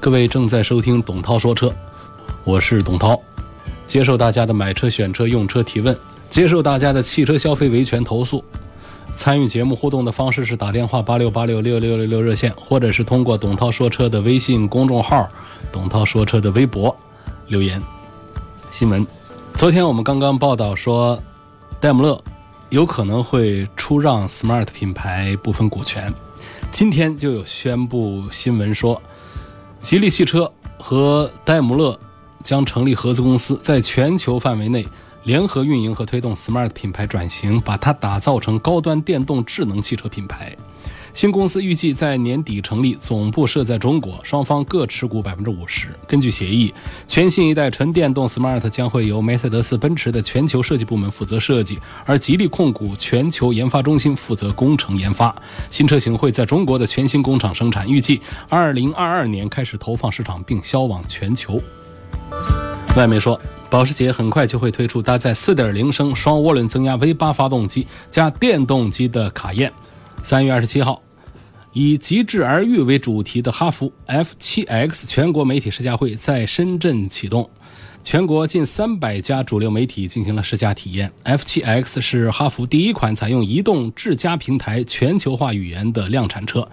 各位正在收听董涛说车，我是董涛，接受大家的买车、选车、用车提问，接受大家的汽车消费维权投诉。参与节目互动的方式是打电话八六八六六六六六热线，或者是通过董涛说车的微信公众号、董涛说车的微博留言。新闻，昨天我们刚刚报道说，戴姆勒有可能会出让 Smart 品牌部分股权，今天就有宣布新闻说。吉利汽车和戴姆勒将成立合资公司，在全球范围内联合运营和推动 Smart 品牌转型，把它打造成高端电动智能汽车品牌。新公司预计在年底成立，总部设在中国，双方各持股百分之五十。根据协议，全新一代纯电动 Smart 将会由梅赛德斯奔驰的全球设计部门负责设计，而吉利控股全球研发中心负责工程研发。新车型会在中国的全新工厂生产，预计二零二二年开始投放市场并销往全球。外媒说，保时捷很快就会推出搭载四点零升双涡轮增压 V 八发动机加电动机的卡宴。三月二十七号。以极致而育为主题的哈弗 F7X 全国媒体试驾会在深圳启动，全国近三百家主流媒体进行了试驾体验。F7X 是哈弗第一款采用移动智家平台全球化语言的量产车，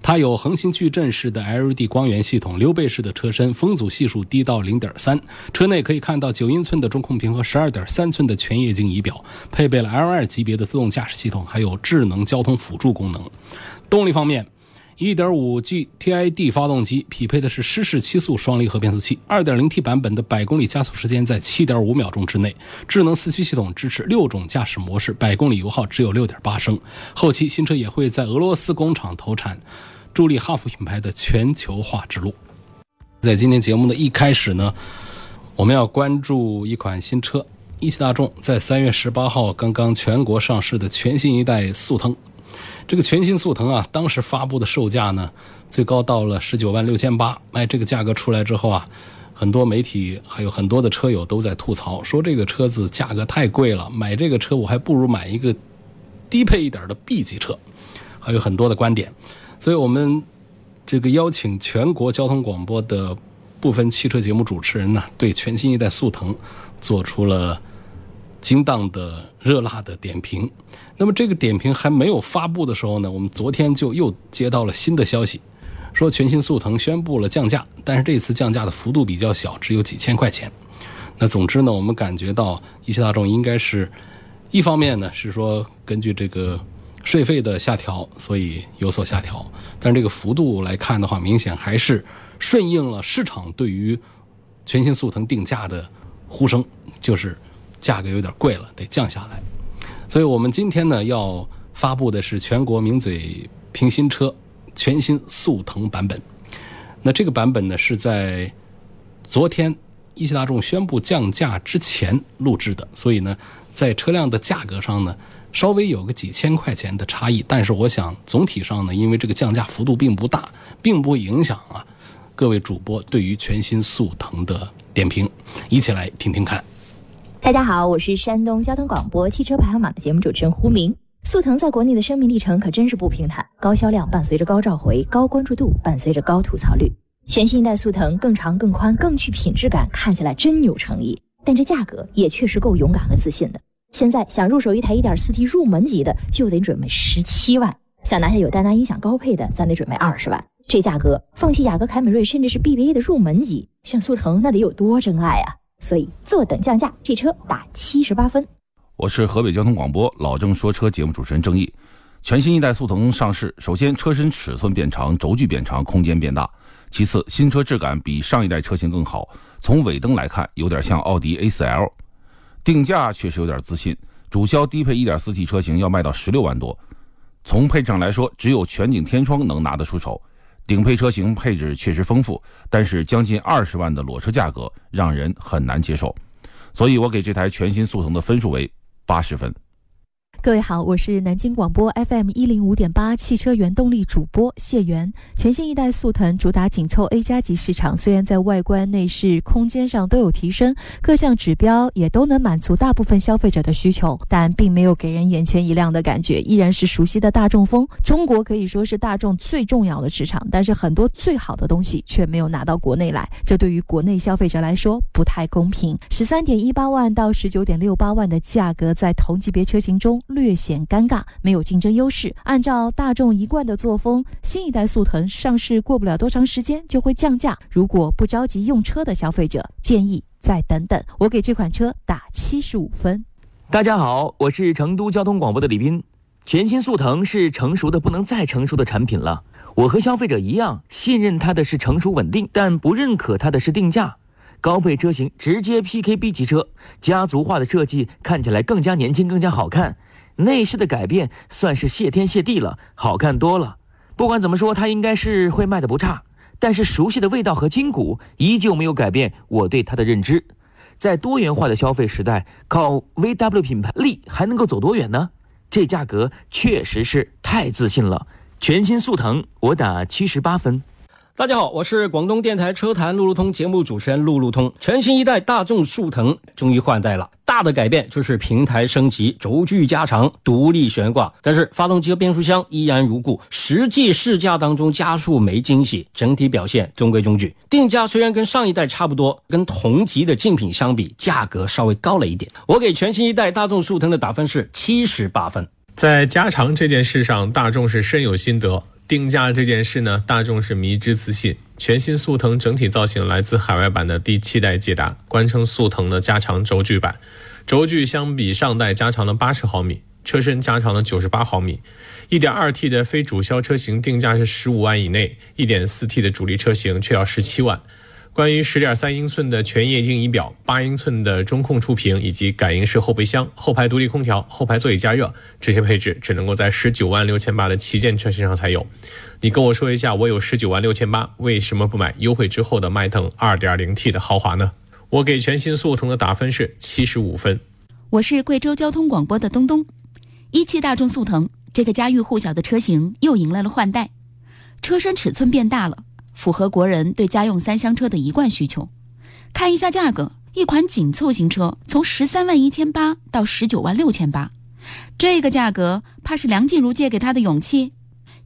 它有横行矩阵式的 LED 光源系统、溜背式的车身，风阻系数低到零点三。车内可以看到九英寸的中控屏和十二点三寸的全液晶仪表，配备了 L2 级别的自动驾驶系统，还有智能交通辅助功能。动力方面，1.5G TID 发动机匹配的是湿式七速双离合变速器，2.0T 版本的百公里加速时间在7.5秒钟之内。智能四驱系统支持六种驾驶模式，百公里油耗只有6.8升。后期新车也会在俄罗斯工厂投产，助力哈弗品牌的全球化之路。在今天节目的一开始呢，我们要关注一款新车，一汽大众在3月18号刚刚全国上市的全新一代速腾。这个全新速腾啊，当时发布的售价呢，最高到了十九万六千八。哎，这个价格出来之后啊，很多媒体还有很多的车友都在吐槽，说这个车子价格太贵了，买这个车我还不如买一个低配一点的 B 级车。还有很多的观点，所以我们这个邀请全国交通广播的部分汽车节目主持人呢，对全新一代速腾做出了。精当的热辣的点评，那么这个点评还没有发布的时候呢，我们昨天就又接到了新的消息，说全新速腾宣布了降价，但是这次降价的幅度比较小，只有几千块钱。那总之呢，我们感觉到一汽大众应该是，一方面呢是说根据这个税费的下调，所以有所下调，但是这个幅度来看的话，明显还是顺应了市场对于全新速腾定价的呼声，就是。价格有点贵了，得降下来。所以我们今天呢要发布的是全国名嘴评新车全新速腾版本。那这个版本呢是在昨天一汽大众宣布降价之前录制的，所以呢在车辆的价格上呢稍微有个几千块钱的差异。但是我想总体上呢，因为这个降价幅度并不大，并不影响啊各位主播对于全新速腾的点评。一起来听听看。大家好，我是山东交通广播汽车排行榜的节目主持人胡明。速腾在国内的生命历程可真是不平坦，高销量伴随着高召回，高关注度伴随着高吐槽率。全新一代速腾更长、更宽、更具品质感，看起来真有诚意。但这价格也确实够勇敢和自信的。现在想入手一台 1.4T 入门级的，就得准备十七万；想拿下有丹拿音响高配的，咱得准备二十万。这价格，放弃雅阁、凯美瑞，甚至是 BBA 的入门级，选速腾那得有多真爱啊！所以坐等降价，这车打七十八分。我是河北交通广播老郑说车节目主持人郑毅。全新一代速腾上市，首先车身尺寸变长，轴距变长，空间变大。其次，新车质感比上一代车型更好。从尾灯来看，有点像奥迪 A4L。定价确实有点自信，主销低配 1.4T 车型要卖到十六万多。从配置上来说，只有全景天窗能拿得出手。顶配车型配置确实丰富，但是将近二十万的裸车价格让人很难接受，所以我给这台全新速腾的分数为八十分。各位好，我是南京广播 FM 一零五点八汽车原动力主播谢元。全新一代速腾主打紧凑 A 加级市场，虽然在外观、内饰、空间上都有提升，各项指标也都能满足大部分消费者的需求，但并没有给人眼前一亮的感觉，依然是熟悉的大众风。中国可以说是大众最重要的市场，但是很多最好的东西却没有拿到国内来，这对于国内消费者来说不太公平。十三点一八万到十九点六八万的价格，在同级别车型中。略显尴尬，没有竞争优势。按照大众一贯的作风，新一代速腾上市过不了多长时间就会降价。如果不着急用车的消费者，建议再等等。我给这款车打七十五分。大家好，我是成都交通广播的李斌。全新速腾是成熟的不能再成熟的产品了。我和消费者一样，信任它的是成熟稳定，但不认可它的是定价。高配车型直接 PK B 级车，家族化的设计看起来更加年轻，更加好看。内饰的改变算是谢天谢地了，好看多了。不管怎么说，它应该是会卖的不差。但是熟悉的味道和筋骨依旧没有改变我对它的认知。在多元化的消费时代，靠 VW 品牌力还能够走多远呢？这价格确实是太自信了。全新速腾，我打七十八分。大家好，我是广东电台车坛路路通节目主持人路路通。全新一代大众速腾终于换代了，大的改变就是平台升级、轴距加长、独立悬挂，但是发动机和变速箱依然如故。实际试驾当中加速没惊喜，整体表现中规中矩。定价虽然跟上一代差不多，跟同级的竞品相比，价格稍微高了一点。我给全新一代大众速腾的打分是七十八分。在加长这件事上，大众是深有心得。定价这件事呢，大众是迷之自信。全新速腾整体造型来自海外版的第七代捷达，官称速腾的加长轴距版，轴距相比上代加长了八十毫米，车身加长了九十八毫米。1.2T 的非主销车型定价是十五万以内，1.4T 的主力车型却要十七万。关于十点三英寸的全液晶仪表、八英寸的中控触屏以及感应式后备箱、后排独立空调、后排座椅加热，这些配置只能够在十九万六千八的旗舰车型上才有。你跟我说一下，我有十九万六千八，为什么不买优惠之后的迈腾二点零 T 的豪华呢？我给全新速腾的打分是七十五分。我是贵州交通广播的东东。一汽大众速腾这个家喻户晓的车型又迎来了换代，车身尺寸变大了。符合国人对家用三厢车的一贯需求。看一下价格，一款紧凑型车从十三万一千八到十九万六千八，这个价格怕是梁静茹借给他的勇气。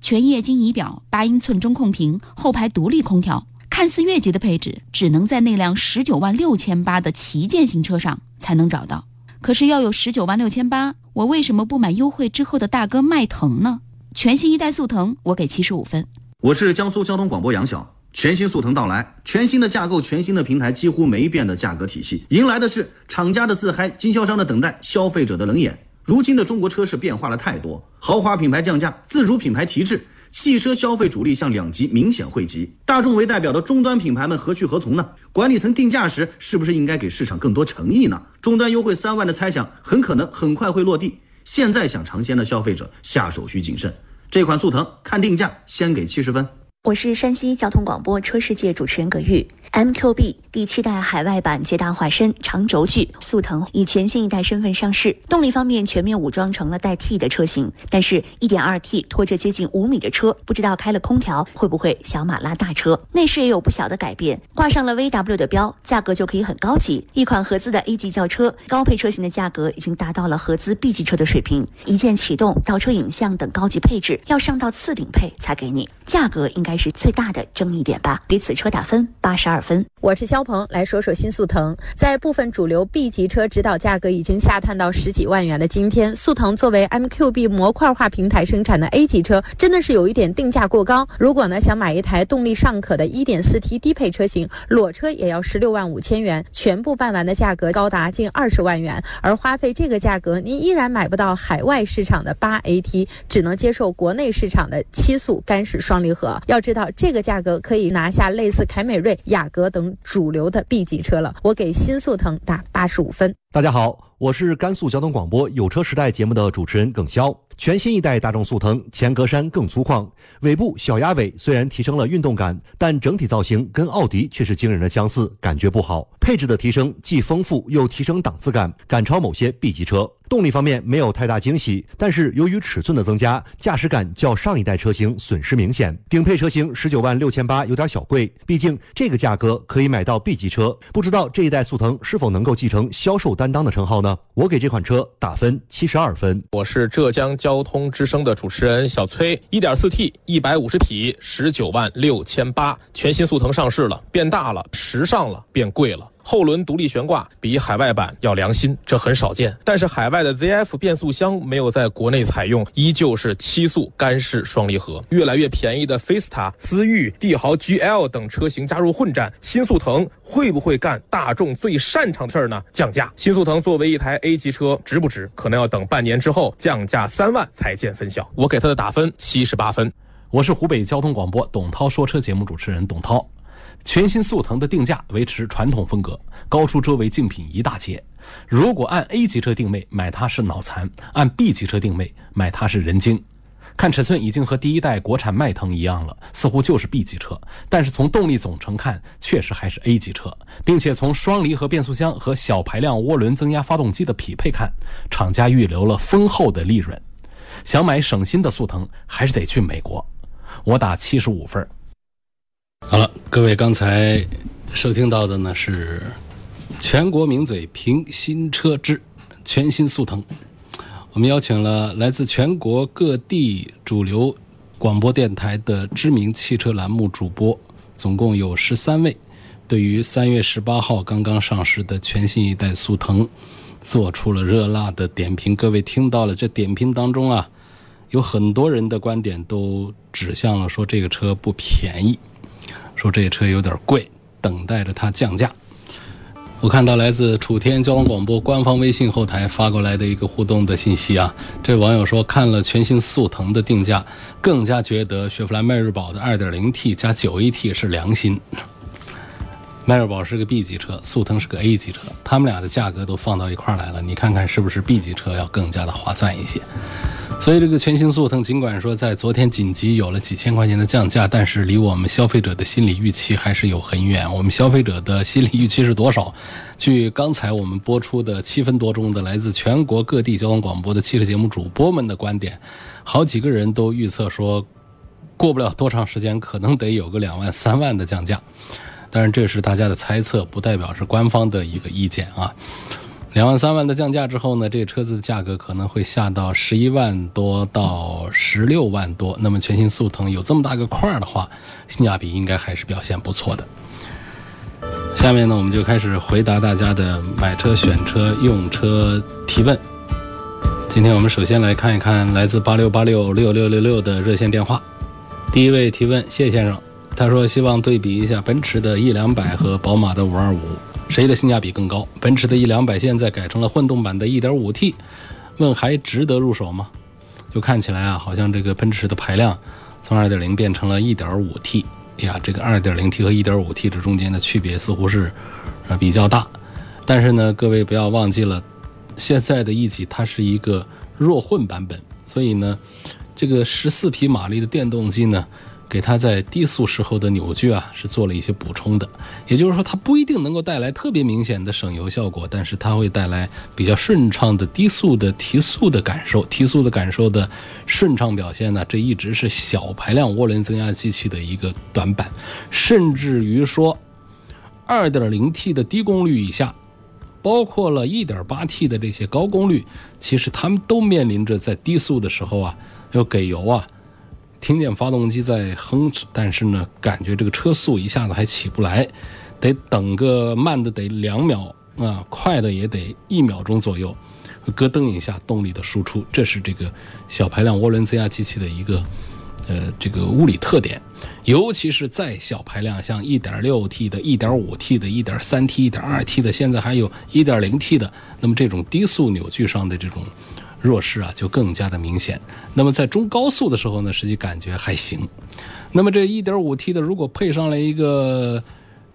全液晶仪表、八英寸中控屏、后排独立空调，看似越级的配置，只能在那辆十九万六千八的旗舰型车上才能找到。可是要有十九万六千八，我为什么不买优惠之后的大哥迈腾呢？全新一代速腾，我给七十五分。我是江苏交通广播杨晓，全新速腾到来，全新的架构，全新的平台，几乎没变的价格体系，迎来的是厂家的自嗨，经销商的等待，消费者的冷眼。如今的中国车市变化了太多，豪华品牌降价，自主品牌提质，汽车消费主力向两极明显汇集。大众为代表的终端品牌们何去何从呢？管理层定价时是不是应该给市场更多诚意呢？终端优惠三万的猜想很可能很快会落地，现在想尝鲜的消费者下手需谨慎。这款速腾看定价，先给七十分。我是山西交通广播车世界主持人葛玉。MQB 第七代海外版捷达化身长轴距速腾以全新一代身份上市，动力方面全面武装成了带 T 的车型，但是 1.2T 拖着接近五米的车，不知道开了空调会不会小马拉大车。内饰也有不小的改变，挂上了 VW 的标，价格就可以很高级。一款合资的 A 级轿车，高配车型的价格已经达到了合资 B 级车的水平，一键启动、倒车影像等高级配置要上到次顶配才给你，价格应该是最大的争议点吧。给此车打分八十二。分，我是肖鹏，来说说新速腾。在部分主流 B 级车指导价格已经下探到十几万元的今天，速腾作为 MQB 模块化平台生产的 A 级车，真的是有一点定价过高。如果呢想买一台动力尚可的 1.4T 低配车型，裸车也要十六万五千元，全部办完的价格高达近二十万元。而花费这个价格，您依然买不到海外市场的八 AT，只能接受国内市场的七速干式双离合。要要知道，这个价格可以拿下类似凯美瑞、雅。阁等主流的 B 级车了，我给新速腾打八十五分。大家好，我是甘肃交通广播《有车时代》节目的主持人耿潇。全新一代大众速腾前格栅更粗犷，尾部小鸭尾虽然提升了运动感，但整体造型跟奥迪却是惊人的相似，感觉不好。配置的提升既丰富又提升档次感，赶超某些 B 级车。动力方面没有太大惊喜，但是由于尺寸的增加，驾驶感较上一代车型损失明显。顶配车型十九万六千八有点小贵，毕竟这个价格可以买到 B 级车。不知道这一代速腾是否能够继承销售担当的称号呢？我给这款车打分七十二分。我是浙江交通之声的主持人小崔，一点四 T，一百五十匹，十九万六千八，全新速腾上市了，变大了，时尚了，变贵了。后轮独立悬挂比海外版要良心，这很少见。但是海外的 ZF 变速箱没有在国内采用，依旧是七速干式双离合。越来越便宜的菲斯塔、思域、帝豪 GL 等车型加入混战，新速腾会不会干大众最擅长的事儿呢？降价。新速腾作为一台 A 级车，值不值？可能要等半年之后降价三万才见分晓。我给它的打分七十八分。我是湖北交通广播董涛说车节目主持人董涛。全新速腾的定价维持传统风格，高出周围竞品一大截。如果按 A 级车定位买它是脑残，按 B 级车定位买它是人精。看尺寸已经和第一代国产迈腾一样了，似乎就是 B 级车。但是从动力总成看，确实还是 A 级车，并且从双离合变速箱和小排量涡轮增压发动机的匹配看，厂家预留了丰厚的利润。想买省心的速腾，还是得去美国。我打七十五分。好了，各位刚才收听到的呢是全国名嘴评新车之全新速腾。我们邀请了来自全国各地主流广播电台的知名汽车栏目主播，总共有十三位，对于三月十八号刚刚上市的全新一代速腾做出了热辣的点评。各位听到了，这点评当中啊，有很多人的观点都指向了说这个车不便宜。说这车有点贵，等待着它降价。我看到来自楚天交通广播官方微信后台发过来的一个互动的信息啊，这网友说看了全新速腾的定价，更加觉得雪佛兰迈锐宝的 2.0T 加 9AT 是良心。迈锐宝是个 B 级车，速腾是个 A 级车，他们俩的价格都放到一块来了，你看看是不是 B 级车要更加的划算一些？所以，这个全新速腾尽管说在昨天紧急有了几千块钱的降价，但是离我们消费者的心理预期还是有很远。我们消费者的心理预期是多少？据刚才我们播出的七分多钟的来自全国各地交通广播的汽车节目主播们的观点，好几个人都预测说，过不了多长时间，可能得有个两万、三万的降价。当然，这是大家的猜测，不代表是官方的一个意见啊。两万三万的降价之后呢，这个车子的价格可能会下到十一万多到十六万多。那么全新速腾有这么大个块儿的话，性价比应该还是表现不错的。下面呢，我们就开始回答大家的买车、选车、用车提问。今天我们首先来看一看来自八六八六六六六六的热线电话。第一位提问，谢先生，他说希望对比一下奔驰的 E 两百和宝马的五二五。谁的性价比更高？奔驰的 E 两百现在改成了混动版的 1.5T，问还值得入手吗？就看起来啊，好像这个奔驰的排量从2.0变成了 1.5T，哎呀，这个 2.0T 和 1.5T 这中间的区别似乎是呃比较大。但是呢，各位不要忘记了，现在的 E 级它是一个弱混版本，所以呢，这个14匹马力的电动机呢。给它在低速时候的扭矩啊，是做了一些补充的。也就是说，它不一定能够带来特别明显的省油效果，但是它会带来比较顺畅的低速的提速的感受。提速的感受的顺畅表现呢，这一直是小排量涡轮增压机器的一个短板。甚至于说，2.0T 的低功率以下，包括了 1.8T 的这些高功率，其实它们都面临着在低速的时候啊，要给油啊。听见发动机在哼，但是呢，感觉这个车速一下子还起不来，得等个慢的得两秒啊，快的也得一秒钟左右，咯噔一下动力的输出，这是这个小排量涡轮增压机器的一个呃这个物理特点。尤其是再小排量，像 1.6T 的、1.5T 的、1.3T、1.2T 的，现在还有一点零 T 的，那么这种低速扭矩上的这种。弱势啊，就更加的明显。那么在中高速的时候呢，实际感觉还行。那么这 1.5T 的，如果配上了一个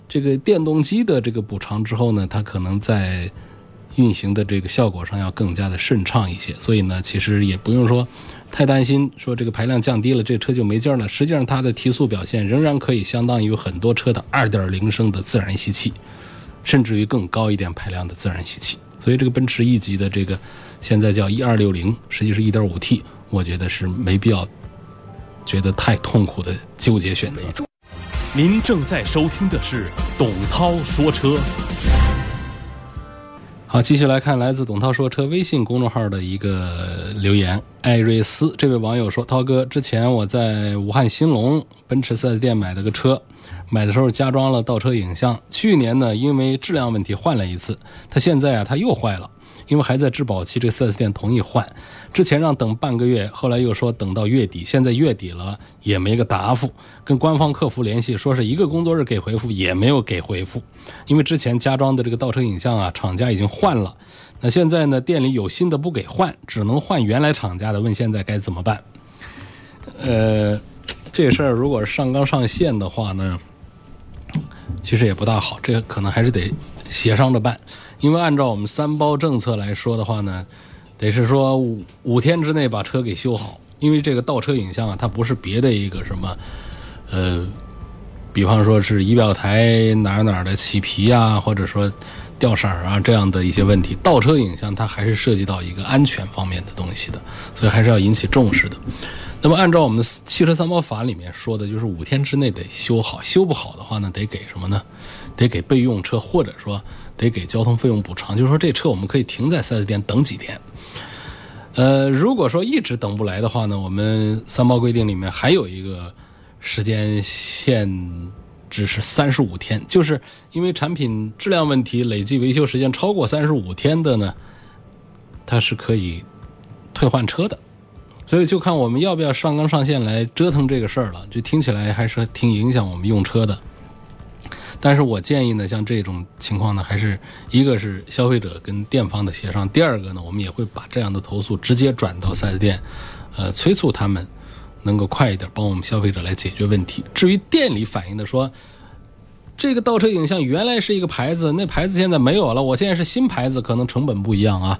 这个电动机的这个补偿之后呢，它可能在运行的这个效果上要更加的顺畅一些。所以呢，其实也不用说太担心，说这个排量降低了，这车就没劲儿了。实际上，它的提速表现仍然可以相当于很多车的2.0升的自然吸气，甚至于更高一点排量的自然吸气。所以，这个奔驰 E 级的这个现在叫一二六零实际是一点五 T，我觉得是没必要觉得太痛苦的纠结选择。您正在收听的是董涛说车。好，继续来看来自董涛说车微信公众号的一个留言，艾瑞斯这位网友说：“涛哥，之前我在武汉兴隆奔驰 4S 店买了个车，买的时候加装了倒车影像，去年呢因为质量问题换了一次，它现在啊它又坏了。”因为还在质保期，这四 S 店同意换，之前让等半个月，后来又说等到月底，现在月底了也没个答复，跟官方客服联系，说是一个工作日给回复，也没有给回复。因为之前加装的这个倒车影像啊，厂家已经换了，那现在呢店里有新的不给换，只能换原来厂家的，问现在该怎么办？呃，这事儿如果上纲上线的话呢，其实也不大好，这个可能还是得协商着办。因为按照我们三包政策来说的话呢，得是说五五天之内把车给修好。因为这个倒车影像啊，它不是别的一个什么，呃，比方说是仪表台哪哪的起皮啊，或者说掉色儿啊这样的一些问题。倒车影像它还是涉及到一个安全方面的东西的，所以还是要引起重视的。那么按照我们的汽车三包法里面说的，就是五天之内得修好，修不好的话呢，得给什么呢？得给备用车，或者说。得给交通费用补偿，就是说这车我们可以停在 4S 店等几天。呃，如果说一直等不来的话呢，我们三包规定里面还有一个时间限制是三十五天，就是因为产品质量问题，累计维修时间超过三十五天的呢，它是可以退换车的。所以就看我们要不要上纲上线来折腾这个事儿了，就听起来还是挺影响我们用车的。但是我建议呢，像这种情况呢，还是一个是消费者跟店方的协商，第二个呢，我们也会把这样的投诉直接转到 4S 店，呃，催促他们能够快一点帮我们消费者来解决问题。至于店里反映的说，这个倒车影像原来是一个牌子，那牌子现在没有了，我现在是新牌子，可能成本不一样啊。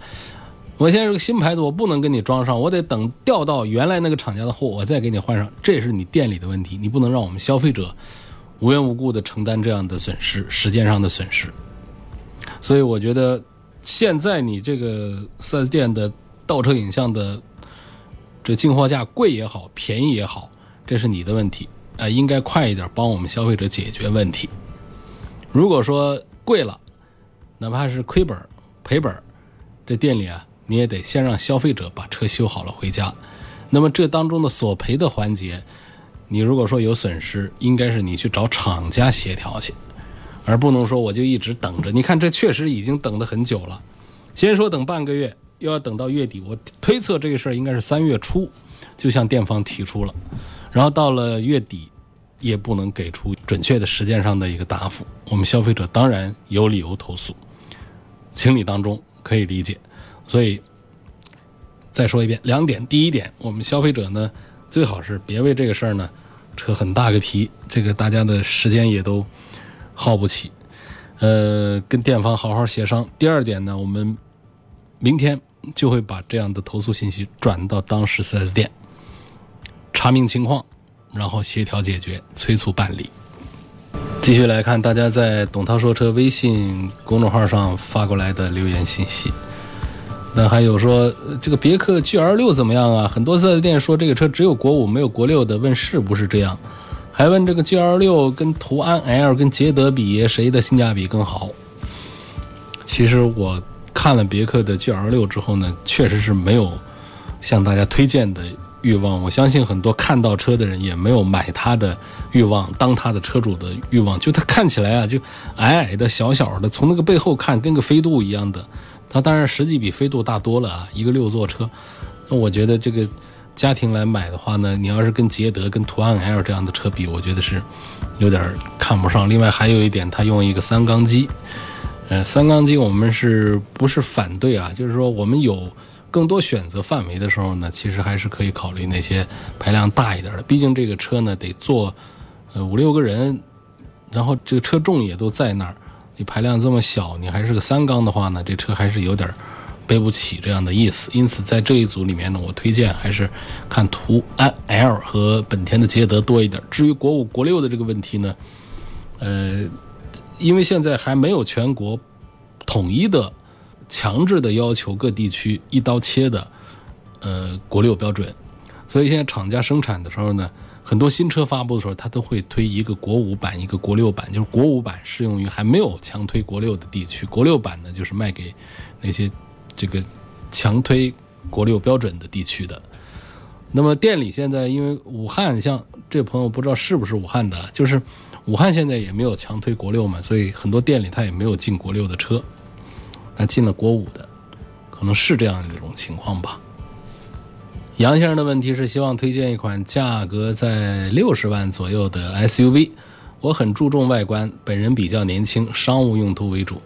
我现在是个新牌子，我不能跟你装上，我得等调到原来那个厂家的货，我再给你换上，这是你店里的问题，你不能让我们消费者。无缘无故的承担这样的损失，时间上的损失，所以我觉得现在你这个 4S 店的倒车影像的这进货价贵也好，便宜也好，这是你的问题，呃，应该快一点帮我们消费者解决问题。如果说贵了，哪怕是亏本赔本这店里啊，你也得先让消费者把车修好了回家。那么这当中的索赔的环节。你如果说有损失，应该是你去找厂家协调去，而不能说我就一直等着。你看，这确实已经等得很久了。先说等半个月，又要等到月底。我推测这个事儿应该是三月初就向店方提出了，然后到了月底也不能给出准确的时间上的一个答复。我们消费者当然有理由投诉，情理当中可以理解。所以再说一遍，两点：第一点，我们消费者呢最好是别为这个事儿呢。车很大个皮，这个大家的时间也都耗不起，呃，跟店方好好协商。第二点呢，我们明天就会把这样的投诉信息转到当时 4S 店，查明情况，然后协调解决，催促办理。继续来看大家在“董涛说车”微信公众号上发过来的留言信息。那还有说这个别克 GL 六怎么样啊？很多四 S 店说这个车只有国五没有国六的，问是不是这样？还问这个 GL 六跟途安 L 跟捷德比谁的性价比更好？其实我看了别克的 GL 六之后呢，确实是没有向大家推荐的欲望。我相信很多看到车的人也没有买它的欲望，当它的车主的欲望。就它看起来啊，就矮矮的小小的，从那个背后看跟个飞度一样的。它当然实际比飞度大多了啊，一个六座车。那我觉得这个家庭来买的话呢，你要是跟捷德、跟途安 L 这样的车比，我觉得是有点看不上。另外还有一点，它用一个三缸机，呃，三缸机我们是不是反对啊？就是说我们有更多选择范围的时候呢，其实还是可以考虑那些排量大一点的。毕竟这个车呢得坐呃五六个人，然后这个车重也都在那儿。你排量这么小，你还是个三缸的话呢，这车还是有点背不起这样的意思。因此，在这一组里面呢，我推荐还是看途安 L 和本田的捷德多一点。至于国五、国六的这个问题呢，呃，因为现在还没有全国统一的、强制的要求各地区一刀切的呃国六标准，所以现在厂家生产的时候呢。很多新车发布的时候，它都会推一个国五版，一个国六版。就是国五版适用于还没有强推国六的地区，国六版呢就是卖给那些这个强推国六标准的地区的。那么店里现在因为武汉，像这朋友不知道是不是武汉的，就是武汉现在也没有强推国六嘛，所以很多店里他也没有进国六的车，那进了国五的，可能是这样一种情况吧。杨先生的问题是希望推荐一款价格在六十万左右的 SUV。我很注重外观，本人比较年轻，商务用途为主。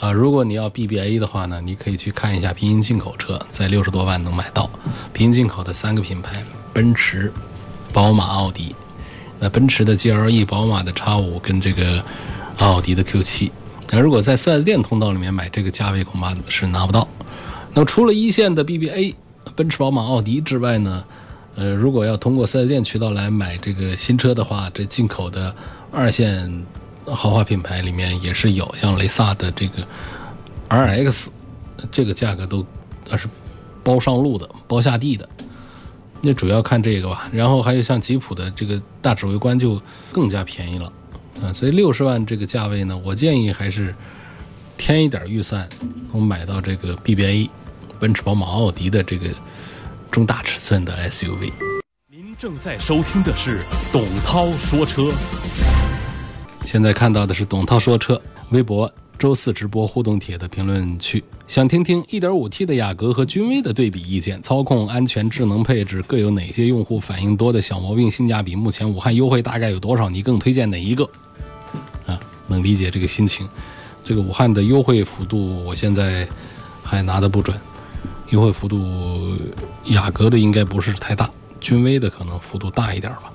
啊，如果你要 BBA 的话呢，你可以去看一下平行进口车，在六十多万能买到平行进口的三个品牌：奔驰、宝马、奥迪。那奔驰的 GLE、宝马的 X5 跟这个奥迪的 Q7。那如果在 4S 店通道里面买这个价位，恐怕是拿不到。那么除了一线的 BBA。奔驰、宝马、奥迪之外呢，呃，如果要通过 4S 店渠道来买这个新车的话，这进口的二线豪华品牌里面也是有，像雷萨的这个 RX，这个价格都是包上路的、包下地的。那主要看这个吧，然后还有像吉普的这个大指挥官就更加便宜了啊，所以六十万这个价位呢，我建议还是添一点预算，我买到这个 BBA。奔驰、宝马、奥迪的这个中大尺寸的 SUV。您正在收听的是董涛说车。现在看到的是董涛说车微博周四直播互动帖的评论区，想听听 1.5T 的雅阁和君威的对比意见，操控、安全、智能配置各有哪些用户反映多的小毛病？性价比目前武汉优惠大概有多少？你更推荐哪一个？啊，能理解这个心情。这个武汉的优惠幅度，我现在还拿得不准。优惠幅度，雅阁的应该不是太大，君威的可能幅度大一点吧。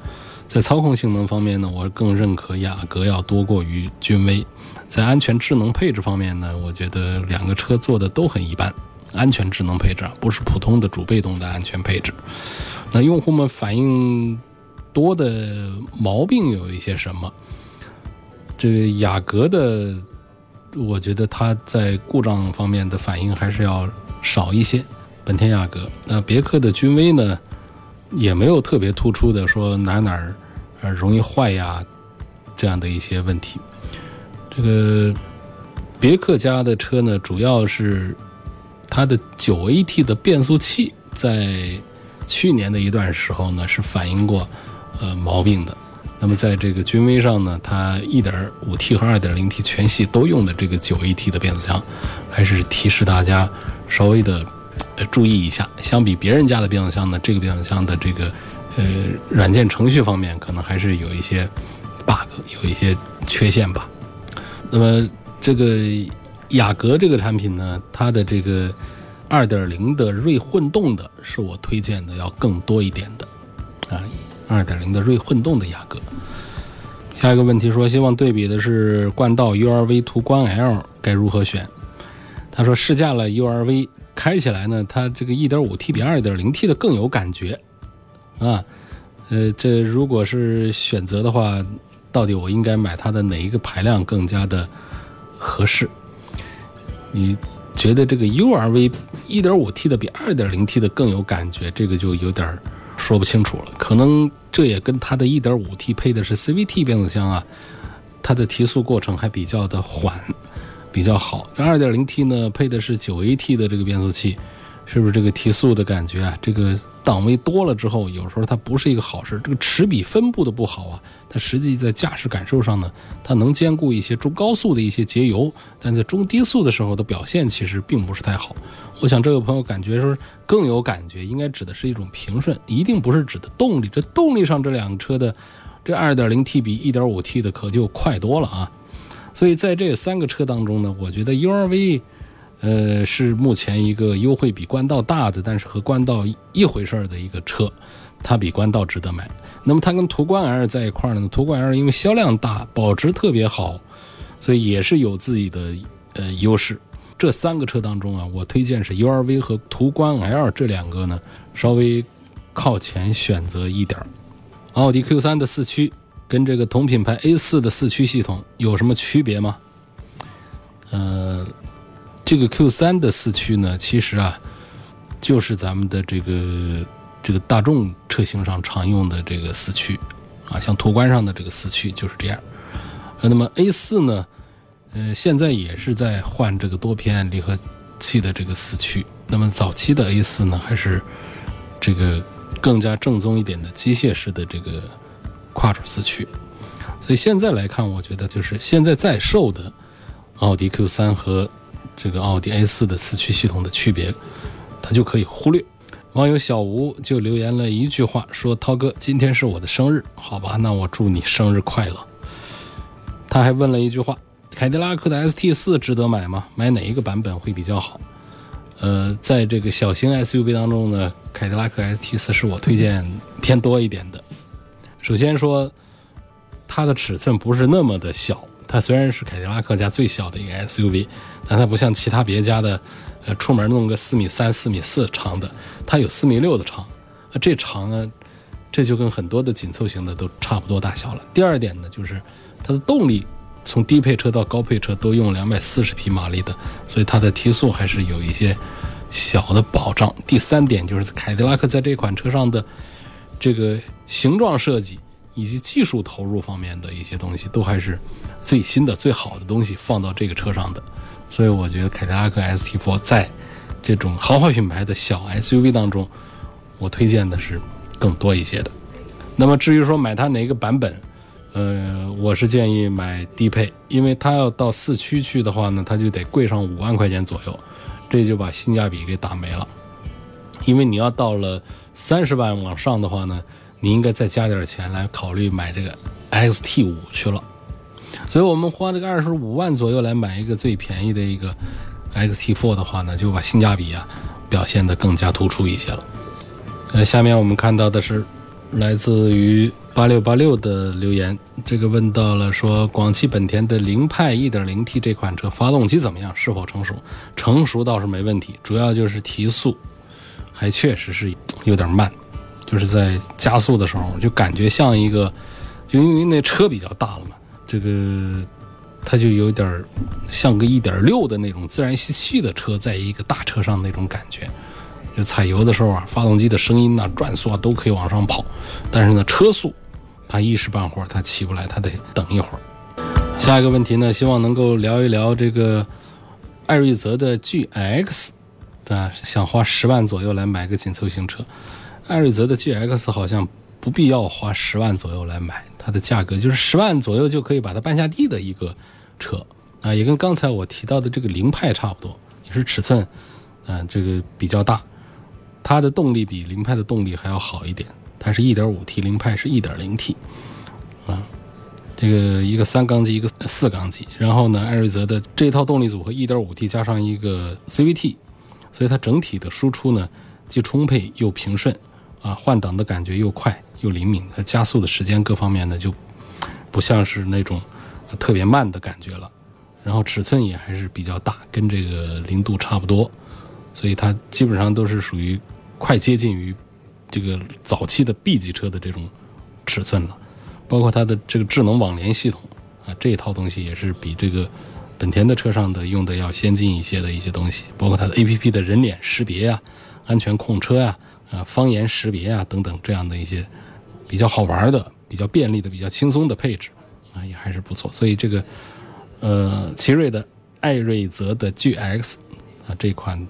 在操控性能方面呢，我更认可雅阁要多过于君威。在安全智能配置方面呢，我觉得两个车做的都很一般。安全智能配置啊，不是普通的主被动的安全配置。那用户们反映多的毛病有一些什么？这个雅阁的，我觉得它在故障方面的反应还是要。少一些，本田雅阁。那别克的君威呢，也没有特别突出的说哪哪儿呃容易坏呀这样的一些问题。这个别克家的车呢，主要是它的九 AT 的变速器在去年的一段时候呢是反映过呃毛病的。那么在这个君威上呢，它 1.5T 和 2.0T 全系都用的这个九 AT 的变速箱，还是提示大家。稍微的，呃，注意一下，相比别人家的变速箱呢，这个变速箱的这个，呃，软件程序方面可能还是有一些 bug，有一些缺陷吧。那么这个雅阁这个产品呢，它的这个2.0的锐混动的是我推荐的要更多一点的，啊，2.0的锐混动的雅阁。下一个问题说，希望对比的是冠道、URV、途观 L，该如何选？他说试驾了 URV，开起来呢，它这个 1.5T 比 2.0T 的更有感觉，啊，呃，这如果是选择的话，到底我应该买它的哪一个排量更加的合适？你觉得这个 URV 1.5T 的比 2.0T 的更有感觉？这个就有点说不清楚了。可能这也跟它的 1.5T 配的是 CVT 变速箱啊，它的提速过程还比较的缓。比较好，二点零 T 呢配的是九 AT 的这个变速器，是不是这个提速的感觉啊？这个档位多了之后，有时候它不是一个好事。这个齿比分布的不好啊，它实际在驾驶感受上呢，它能兼顾一些中高速的一些节油，但在中低速的时候的表现其实并不是太好。我想这位朋友感觉说更有感觉，应该指的是一种平顺，一定不是指的动力。这动力上这两车的这二点零 T 比一点五 T 的可就快多了啊。所以在这三个车当中呢，我觉得 URV，呃，是目前一个优惠比冠道大的，但是和冠道一回事儿的一个车，它比冠道值得买。那么它跟途观 L 在一块儿呢，途观 L 因为销量大，保值特别好，所以也是有自己的呃优势。这三个车当中啊，我推荐是 URV 和途观 L 这两个呢，稍微靠前选择一点儿。奥迪 Q3 的四驱跟这个同品牌 A 四的四驱系统有什么区别吗？呃，这个 Q 三的四驱呢，其实啊，就是咱们的这个这个大众车型上常用的这个四驱啊，像途观上的这个四驱就是这样。呃，那么 A 四呢，呃，现在也是在换这个多片离合器的这个四驱。那么早期的 A 四呢，还是这个更加正宗一点的机械式的这个跨转四驱。所以现在来看，我觉得就是现在在售的奥迪 Q3 和这个奥迪 A4 的四驱系统的区别，它就可以忽略。网友小吴就留言了一句话，说：“涛哥，今天是我的生日，好吧，那我祝你生日快乐。”他还问了一句话：“凯迪拉克的 ST 四值得买吗？买哪一个版本会比较好？”呃，在这个小型 SUV 当中呢，凯迪拉克 ST 四是我推荐偏多一点的。首先说，它的尺寸不是那么的小，它虽然是凯迪拉克家最小的一个 SUV，但它不像其他别家的，呃，出门弄个四米三、四米四长的，它有四米六的长。那这长呢，这就跟很多的紧凑型的都差不多大小了。第二点呢，就是它的动力。从低配车到高配车都用两百四十匹马力的，所以它的提速还是有一些小的保障。第三点就是凯迪拉克在这款车上的这个形状设计以及技术投入方面的一些东西，都还是最新的、最好的东西放到这个车上的。所以我觉得凯迪拉克 ST4 在这种豪华品牌的小 SUV 当中，我推荐的是更多一些的。那么至于说买它哪个版本？呃，我是建议买低配，因为它要到四驱去的话呢，它就得贵上五万块钱左右，这就把性价比给打没了。因为你要到了三十万往上的话呢，你应该再加点钱来考虑买这个 XT 五去了。所以我们花这个二十五万左右来买一个最便宜的一个 XT Four 的话呢，就把性价比啊表现得更加突出一些了。呃，下面我们看到的是来自于。八六八六的留言，这个问到了说，广汽本田的凌派 1.0T 这款车发动机怎么样？是否成熟？成熟倒是没问题，主要就是提速，还确实是有点慢，就是在加速的时候就感觉像一个，就因为那车比较大了嘛，这个它就有点像个1.6的那种自然吸气的车，在一个大车上那种感觉。就踩油的时候啊，发动机的声音呐、转速啊都可以往上跑，但是呢，车速。它一时半会儿它起不来，它得等一会儿。下一个问题呢，希望能够聊一聊这个艾瑞泽的 GX，啊，想花十万左右来买个紧凑型车。艾瑞泽的 GX 好像不必要花十万左右来买，它的价格就是十万左右就可以把它办下地的一个车啊，也跟刚才我提到的这个凌派差不多，也是尺寸，嗯，这个比较大，它的动力比凌派的动力还要好一点。它是 1.5T，凌派是 1.0T，啊，这个一个三缸机，一个四缸机，然后呢，艾瑞泽的这套动力组合 1.5T 加上一个 CVT，所以它整体的输出呢既充沛又平顺，啊，换挡的感觉又快又灵敏，它加速的时间各方面呢就不像是那种特别慢的感觉了，然后尺寸也还是比较大，跟这个零度差不多，所以它基本上都是属于快接近于。这个早期的 B 级车的这种尺寸了，包括它的这个智能网联系统啊，这一套东西也是比这个本田的车上的用的要先进一些的一些东西，包括它的 APP 的人脸识别呀、安全控车呀、啊方言识别啊等等这样的一些比较好玩的、比较便利的、比较轻松的配置啊，也还是不错。所以这个呃，奇瑞的艾瑞泽的 GX 啊这款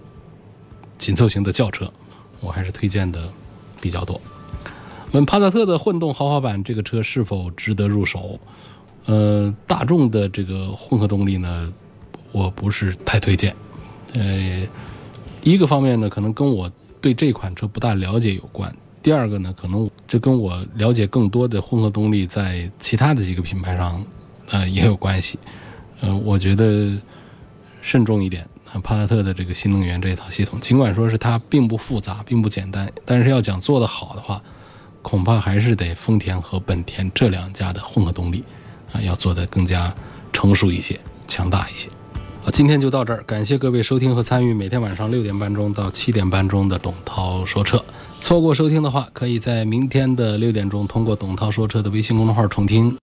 紧凑型的轿车，我还是推荐的。比较多。问帕萨特的混动豪华版这个车是否值得入手？呃，大众的这个混合动力呢，我不是太推荐。呃，一个方面呢，可能跟我对这款车不大了解有关；第二个呢，可能这跟我了解更多的混合动力在其他的几个品牌上，呃，也有关系。嗯，我觉得慎重一点。帕萨特的这个新能源这一套系统，尽管说是它并不复杂，并不简单，但是要讲做得好的话，恐怕还是得丰田和本田这两家的混合动力啊，要做的更加成熟一些，强大一些。啊，今天就到这儿，感谢各位收听和参与每天晚上六点半钟到七点半钟的董涛说车。错过收听的话，可以在明天的六点钟通过董涛说车的微信公众号重听。